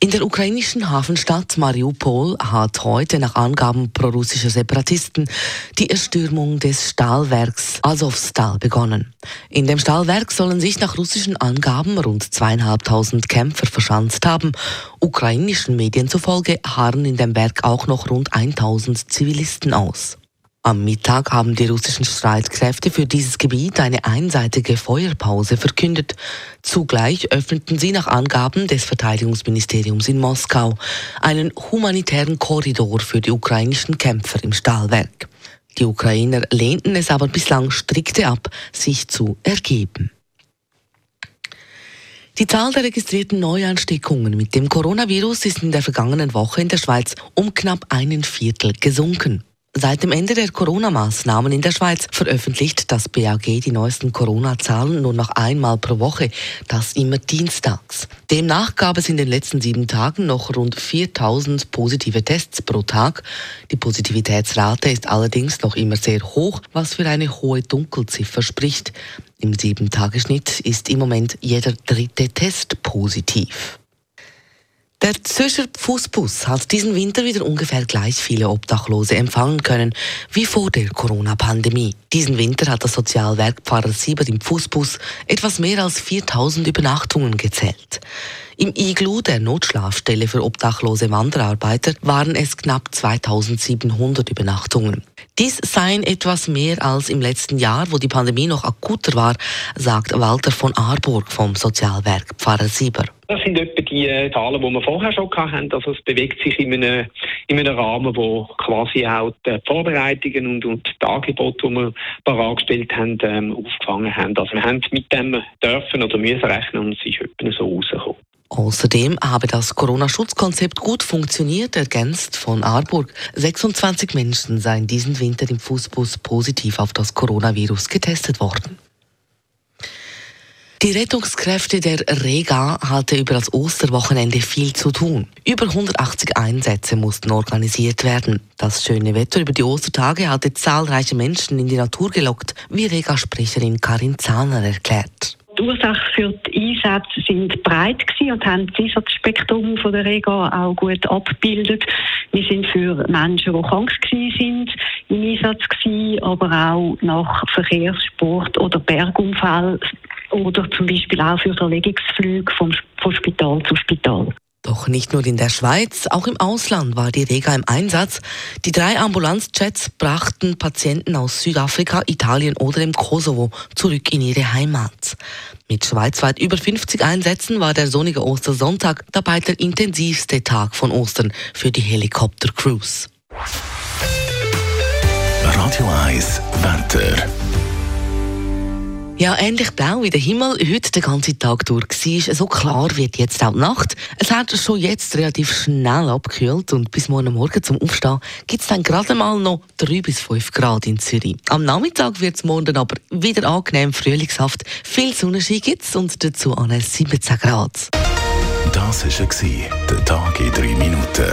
In der ukrainischen Hafenstadt Mariupol hat heute nach Angaben prorussischer Separatisten die Erstürmung des Stahlwerks Azovstal begonnen. In dem Stahlwerk sollen sich nach russischen Angaben rund zweieinhalbtausend Kämpfer verschanzt haben. Ukrainischen Medien zufolge harren in dem Werk auch noch rund 1000 Zivilisten aus. Am Mittag haben die russischen Streitkräfte für dieses Gebiet eine einseitige Feuerpause verkündet. Zugleich öffneten sie nach Angaben des Verteidigungsministeriums in Moskau einen humanitären Korridor für die ukrainischen Kämpfer im Stahlwerk. Die Ukrainer lehnten es aber bislang strikte ab, sich zu ergeben. Die Zahl der registrierten Neuansteckungen mit dem Coronavirus ist in der vergangenen Woche in der Schweiz um knapp einen Viertel gesunken. Seit dem Ende der Corona-Maßnahmen in der Schweiz veröffentlicht das BAG die neuesten Corona-Zahlen nur noch einmal pro Woche, das immer dienstags. Demnach gab es in den letzten sieben Tagen noch rund 4000 positive Tests pro Tag. Die Positivitätsrate ist allerdings noch immer sehr hoch, was für eine hohe Dunkelziffer spricht. Im Sieben-Tageschnitt ist im Moment jeder dritte Test positiv. Der Zürcher Fußbus hat diesen Winter wieder ungefähr gleich viele Obdachlose empfangen können wie vor der Corona-Pandemie. Diesen Winter hat das Sozialwerk Pfarrer Siebert im Fußbus etwas mehr als 4000 Übernachtungen gezählt. Im Iglu, der Notschlafstelle für obdachlose Wanderarbeiter, waren es knapp 2700 Übernachtungen. Dies seien etwas mehr als im letzten Jahr, wo die Pandemie noch akuter war, sagt Walter von Arburg vom Sozialwerk Pfarrer Sieber. Das sind etwa die Zahlen, die wir vorher schon hatten. Also es bewegt sich in einem, in einem Rahmen, wo quasi auch die Vorbereitungen und, und die Angebote, die wir bereitgestellt haben, ähm, aufgefangen haben. Also wir haben mit dem dürfen oder müssen rechnen und es ist etwa so rausgekommen. Außerdem habe das Corona-Schutzkonzept gut funktioniert, ergänzt von Arburg. 26 Menschen seien diesen Winter im Fußbus positiv auf das Coronavirus getestet worden. Die Rettungskräfte der Rega hatte über das Osterwochenende viel zu tun. Über 180 Einsätze mussten organisiert werden. Das schöne Wetter über die Ostertage hatte zahlreiche Menschen in die Natur gelockt, wie Rega-Sprecherin Karin Zahner erklärt. Die Ursachen für die Einsätze sind breit gewesen und haben das Einsatzspektrum von der Rega auch gut abgebildet. Wir sind für Menschen, die krank sind, im Einsatz gewesen, aber auch nach Verkehrssport oder Bergunfall oder zum Beispiel auch für Verlegungsflüge vom, von Spital zu Spital. Doch nicht nur in der Schweiz, auch im Ausland war die Rega im Einsatz. Die drei Ambulanzjets brachten Patienten aus Südafrika, Italien oder dem Kosovo zurück in ihre Heimat. Mit schweizweit über 50 Einsätzen war der sonnige Ostersonntag dabei der intensivste Tag von Ostern für die Helikoptercrews. Radio 1 Wetter. Ja, ähnlich blau wie der Himmel heute den ganzen Tag durch war. So klar wird jetzt auch die Nacht. Es hat schon jetzt relativ schnell abgekühlt und bis morgen Morgen zum Aufstehen gibt es dann gerade mal noch 3 bis 5 Grad in Zürich. Am Nachmittag wird es morgen aber wieder angenehm frühlingshaft. Viel Sonnenschein gibt es und dazu an 17 Grad. Das war der Tag in 3 Minuten.